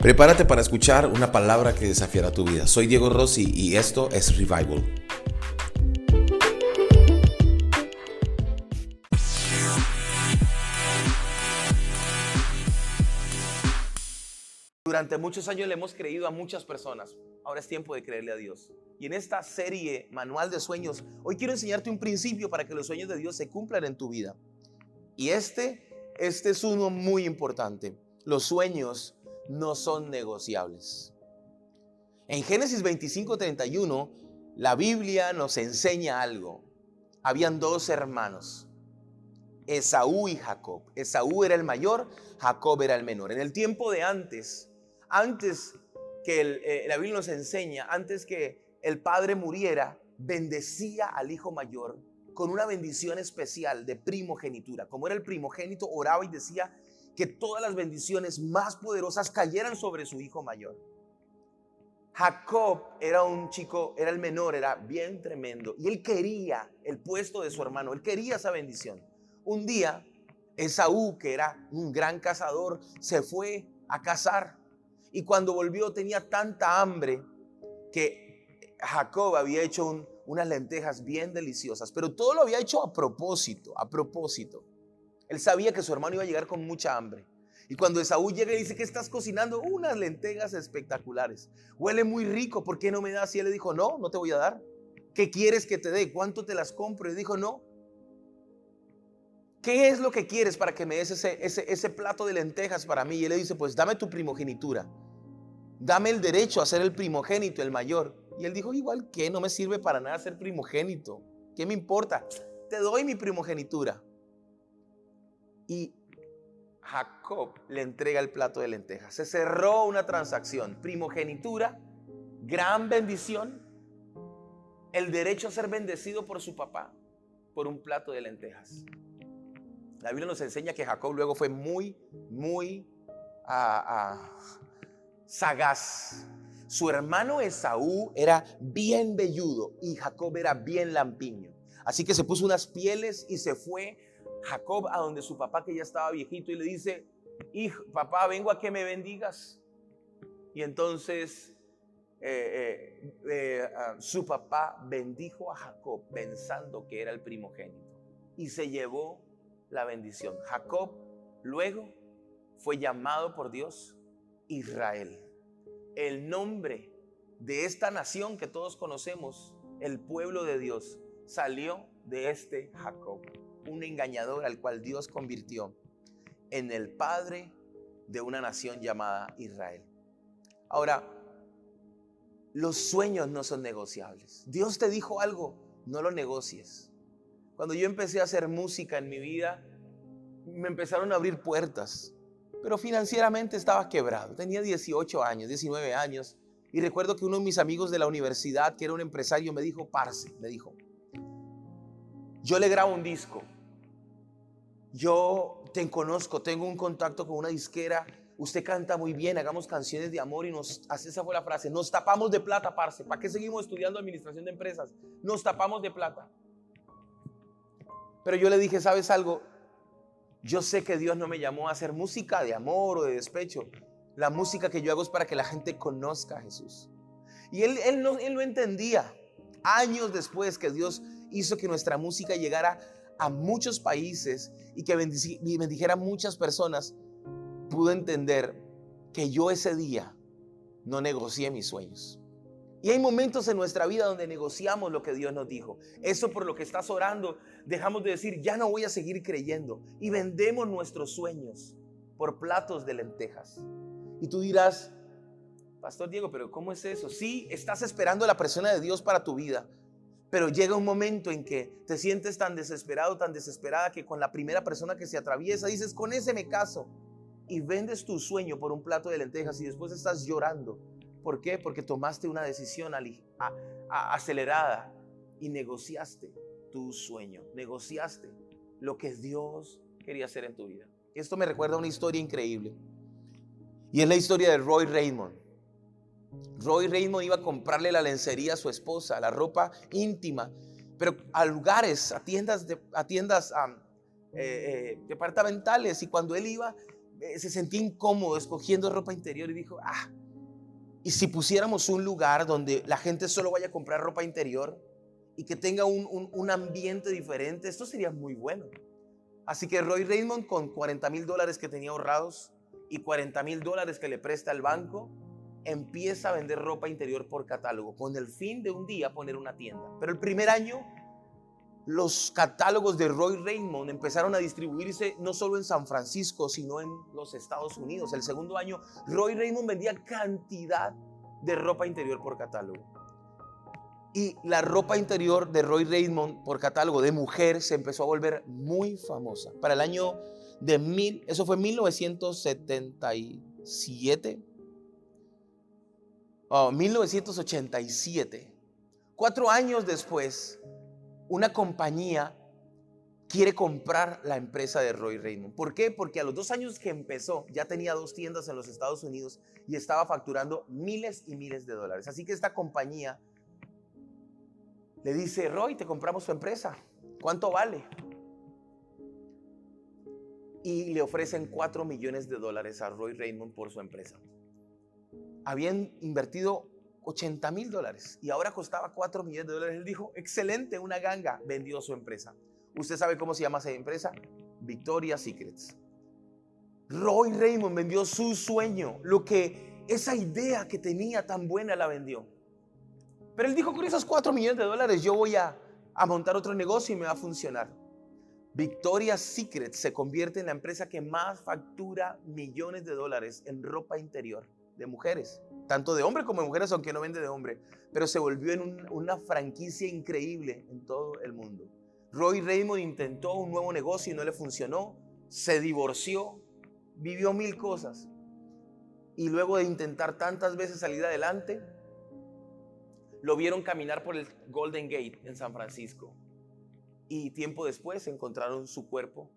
Prepárate para escuchar una palabra que desafiará tu vida. Soy Diego Rossi y esto es Revival. Durante muchos años le hemos creído a muchas personas. Ahora es tiempo de creerle a Dios. Y en esta serie, Manual de Sueños, hoy quiero enseñarte un principio para que los sueños de Dios se cumplan en tu vida. Y este, este es uno muy importante. Los sueños no son negociables. En Génesis 25:31, la Biblia nos enseña algo. Habían dos hermanos, Esaú y Jacob. Esaú era el mayor, Jacob era el menor. En el tiempo de antes, antes que eh, la Biblia nos enseña, antes que el padre muriera, bendecía al hijo mayor con una bendición especial de primogenitura. Como era el primogénito, oraba y decía, que todas las bendiciones más poderosas cayeran sobre su hijo mayor. Jacob era un chico, era el menor, era bien tremendo. Y él quería el puesto de su hermano, él quería esa bendición. Un día, Esaú, que era un gran cazador, se fue a cazar. Y cuando volvió tenía tanta hambre que Jacob había hecho unas lentejas bien deliciosas, pero todo lo había hecho a propósito, a propósito. Él sabía que su hermano iba a llegar con mucha hambre. Y cuando Esaú llega y dice que estás cocinando unas lentejas espectaculares. Huele muy rico, ¿por qué no me das? Y él le dijo, no, no te voy a dar. ¿Qué quieres que te dé? ¿Cuánto te las compro? Y dijo, no. ¿Qué es lo que quieres para que me des ese, ese, ese plato de lentejas para mí? Y él le dice, pues dame tu primogenitura. Dame el derecho a ser el primogénito, el mayor. Y él dijo, igual que no me sirve para nada ser primogénito. ¿Qué me importa? Te doy mi primogenitura. Y Jacob le entrega el plato de lentejas. Se cerró una transacción. Primogenitura, gran bendición, el derecho a ser bendecido por su papá por un plato de lentejas. La Biblia nos enseña que Jacob luego fue muy, muy ah, ah, sagaz. Su hermano Esaú era bien velludo y Jacob era bien lampiño. Así que se puso unas pieles y se fue Jacob a donde su papá que ya estaba viejito y le dice, hijo, papá, vengo a que me bendigas. Y entonces eh, eh, eh, ah, su papá bendijo a Jacob pensando que era el primogénito y se llevó la bendición. Jacob luego fue llamado por Dios Israel. El nombre de esta nación que todos conocemos, el pueblo de Dios, salió de este Jacob un engañador al cual Dios convirtió en el padre de una nación llamada Israel. Ahora, los sueños no son negociables. Dios te dijo algo, no lo negocies. Cuando yo empecé a hacer música en mi vida, me empezaron a abrir puertas, pero financieramente estaba quebrado. Tenía 18 años, 19 años, y recuerdo que uno de mis amigos de la universidad, que era un empresario, me dijo, parce, me dijo, yo le grabo un disco yo te conozco, tengo un contacto con una disquera, usted canta muy bien, hagamos canciones de amor y nos, esa fue la frase, nos tapamos de plata, parce, ¿para qué seguimos estudiando administración de empresas? Nos tapamos de plata. Pero yo le dije, ¿sabes algo? Yo sé que Dios no me llamó a hacer música de amor o de despecho. La música que yo hago es para que la gente conozca a Jesús. Y él, él, no, él no entendía. Años después que Dios hizo que nuestra música llegara a muchos países y que bendijera a muchas personas, pude entender que yo ese día no negocié mis sueños. Y hay momentos en nuestra vida donde negociamos lo que Dios nos dijo. Eso por lo que estás orando, dejamos de decir, ya no voy a seguir creyendo. Y vendemos nuestros sueños por platos de lentejas. Y tú dirás, Pastor Diego, pero ¿cómo es eso? Sí, estás esperando la presión de Dios para tu vida. Pero llega un momento en que te sientes tan desesperado, tan desesperada, que con la primera persona que se atraviesa dices, con ese me caso. Y vendes tu sueño por un plato de lentejas y después estás llorando. ¿Por qué? Porque tomaste una decisión acelerada y negociaste tu sueño, negociaste lo que Dios quería hacer en tu vida. Esto me recuerda una historia increíble. Y es la historia de Roy Raymond. Roy Raymond iba a comprarle la lencería a su esposa, la ropa íntima, pero a lugares, a tiendas, a tiendas eh, departamentales. Y cuando él iba, eh, se sentía incómodo escogiendo ropa interior y dijo, ah, y si pusiéramos un lugar donde la gente solo vaya a comprar ropa interior y que tenga un, un ambiente diferente, esto sería muy bueno. Así que Roy Raymond con 40 mil dólares que tenía ahorrados y 40 mil dólares que le presta el banco, empieza a vender ropa interior por catálogo con el fin de un día poner una tienda. Pero el primer año los catálogos de Roy Raymond empezaron a distribuirse no solo en San Francisco, sino en los Estados Unidos. El segundo año, Roy Raymond vendía cantidad de ropa interior por catálogo. Y la ropa interior de Roy Raymond por catálogo de mujer se empezó a volver muy famosa. Para el año de mil, eso fue 1977, oh, 1987. Cuatro años después, una compañía quiere comprar la empresa de Roy Raymond. ¿Por qué? Porque a los dos años que empezó ya tenía dos tiendas en los Estados Unidos y estaba facturando miles y miles de dólares. Así que esta compañía le dice, Roy, te compramos tu empresa. ¿Cuánto vale? Y le ofrecen 4 millones de dólares a Roy Raymond por su empresa. Habían invertido 80 mil dólares y ahora costaba 4 millones de dólares. Él dijo, excelente, una ganga, vendió su empresa. ¿Usted sabe cómo se llama esa empresa? Victoria Secrets. Roy Raymond vendió su sueño, lo que esa idea que tenía tan buena la vendió. Pero él dijo, con esos 4 millones de dólares yo voy a, a montar otro negocio y me va a funcionar. Victoria Secret se convierte en la empresa que más factura millones de dólares en ropa interior de mujeres tanto de hombre como de mujeres, aunque no vende de hombre, pero se volvió en una franquicia increíble en todo el mundo. Roy Raymond intentó un nuevo negocio y no le funcionó, se divorció, vivió mil cosas. Y luego de intentar tantas veces salir adelante, lo vieron caminar por el Golden Gate en San Francisco. Y tiempo después encontraron su cuerpo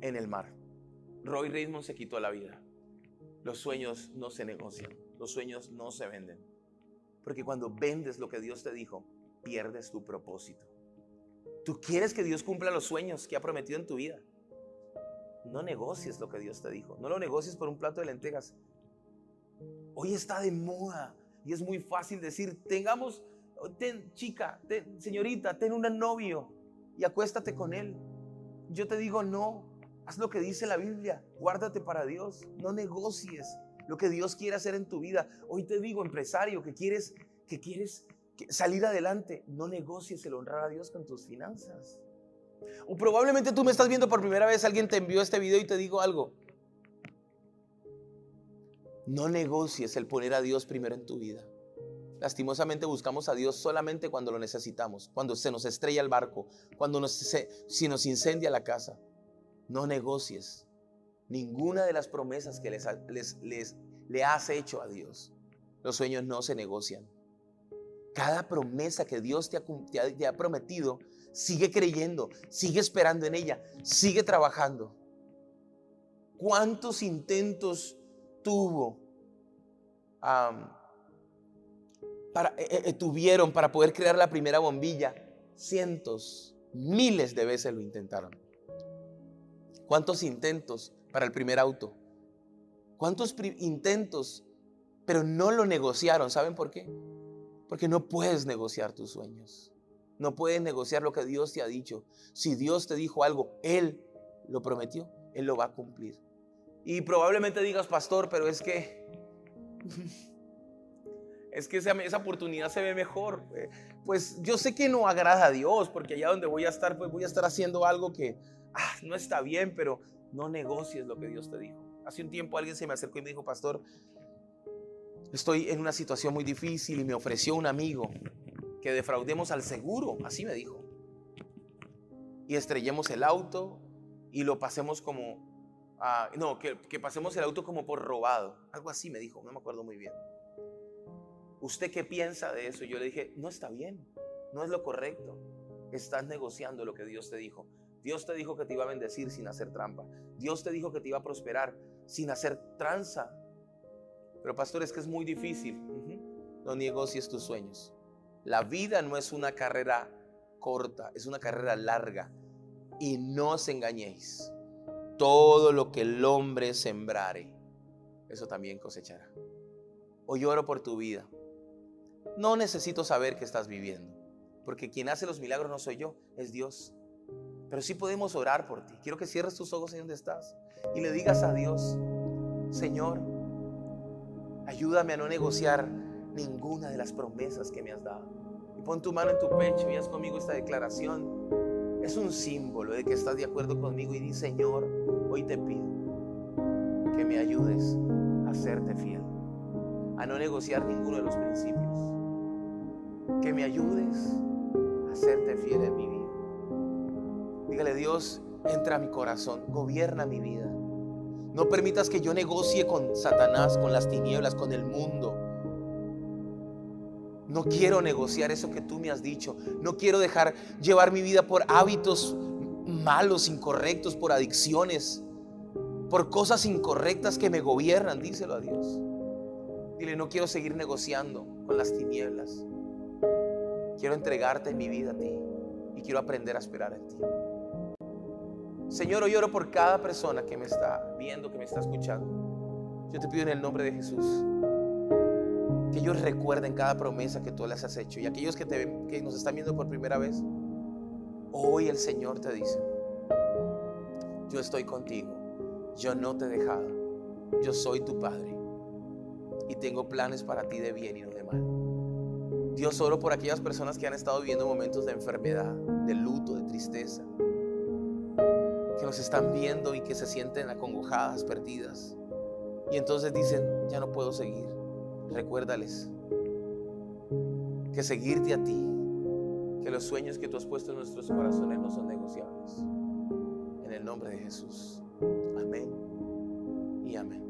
en el mar. Roy Raymond se quitó la vida. Los sueños no se negocian. Los sueños no se venden. Porque cuando vendes lo que Dios te dijo, pierdes tu propósito. Tú quieres que Dios cumpla los sueños que ha prometido en tu vida. No negocies lo que Dios te dijo. No lo negocies por un plato de lentejas. Hoy está de moda y es muy fácil decir, tengamos, ten, chica, señorita, ten un novio y acuéstate con él. Yo te digo, no, haz lo que dice la Biblia, guárdate para Dios, no negocies lo que Dios quiere hacer en tu vida. Hoy te digo, empresario, que quieres, que quieres salir adelante, no negocies el honrar a Dios con tus finanzas. O probablemente tú me estás viendo por primera vez, alguien te envió este video y te digo algo. No negocies el poner a Dios primero en tu vida. Lastimosamente buscamos a Dios solamente cuando lo necesitamos, cuando se nos estrella el barco, cuando se, si nos incendia la casa. No negocies ninguna de las promesas que les, les, le has hecho a Dios. Los sueños no se negocian. Cada promesa que Dios te ha, prometido, sigue creyendo, sigue esperando en ella, sigue trabajando. ¿Cuántos intentos tuvo, para, eh, eh, tuvieron para poder crear la primera bombilla? Cientos, miles de veces lo intentaron. ¿Cuántos intentos para el primer auto. ¿Cuántos intentos? Pero no lo negociaron. ¿Saben por qué? Porque no puedes negociar tus sueños. No puedes negociar lo que Dios te ha dicho. Si Dios te dijo algo, Él lo prometió, Él lo va a cumplir. Y probablemente digas, pastor, pero es que... Es que esa, oportunidad se ve mejor. Eh, pues yo sé que no agrada a Dios, porque allá donde voy a estar, pues voy a estar haciendo algo que ah, no está bien, pero no negocies lo que Dios te dijo. Hace un tiempo alguien se me acercó y me dijo, pastor, estoy en una situación muy difícil y me ofreció un amigo que defraudemos al seguro, así me dijo. Y estrellemos el auto y lo pasemos como, no, que, que pasemos el auto como por robado. Algo así me dijo, no me acuerdo muy bien. ¿Usted qué piensa de eso? Yo le dije, no está bien, no es lo correcto. Estás negociando lo que Dios te dijo. Dios te dijo que te iba a bendecir sin hacer trampa. Dios te dijo que te iba a prosperar sin hacer tranza. Pero pastor, es que es muy difícil. No negocies tus sueños. La vida no es una carrera corta, es una carrera larga. Y no os engañéis. todo lo que el hombre sembrare, eso también cosechará. Hoy oro por tu vida. No necesito saber qué estás viviendo, porque quien hace los milagros no soy yo, es Dios. Pero sí podemos orar por ti. Quiero que cierres tus ojos en donde estás y le digas a Dios, Señor, ayúdame a no negociar ninguna de las promesas que me has dado. Y pon tu mano en tu pecho y haz conmigo esta declaración. Es un símbolo de que estás de acuerdo conmigo y di, Señor, hoy te pido que me ayudes a serte fiel, a no negociar ninguno de los principios, que me ayudes a serte fiel en mi vida. Dígale, Dios, entra a mi corazón, gobierna mi vida. No permitas que yo negocie con Satanás, con las tinieblas, con el mundo. No quiero negociar eso que tú me has dicho. No quiero dejar llevar mi vida por hábitos malos, incorrectos, por adicciones, por cosas incorrectas que me gobiernan. Díselo a Dios. Dile, no quiero seguir negociando con las tinieblas. Quiero entregarte mi vida a ti y quiero aprender a esperar en ti. Señor, hoy oro por cada persona que me está viendo, que me está escuchando. Yo te pido en el nombre de Jesús que ellos recuerden cada promesa que tú les has hecho. Y aquellos que, nos están viendo por primera vez, hoy el Señor te dice, yo estoy contigo, yo no te he dejado, yo soy tu Padre y tengo planes para ti de bien y no de mal. Dios oro por aquellas personas que han estado viviendo momentos de enfermedad, de luto, de tristeza están viendo y que se sienten acongojadas, perdidas. Y entonces dicen, ya no puedo seguir. Recuérdales que seguirte a ti, que los sueños que tú has puesto en nuestros corazones no son negociables. En el nombre de Jesús. Amén y amén.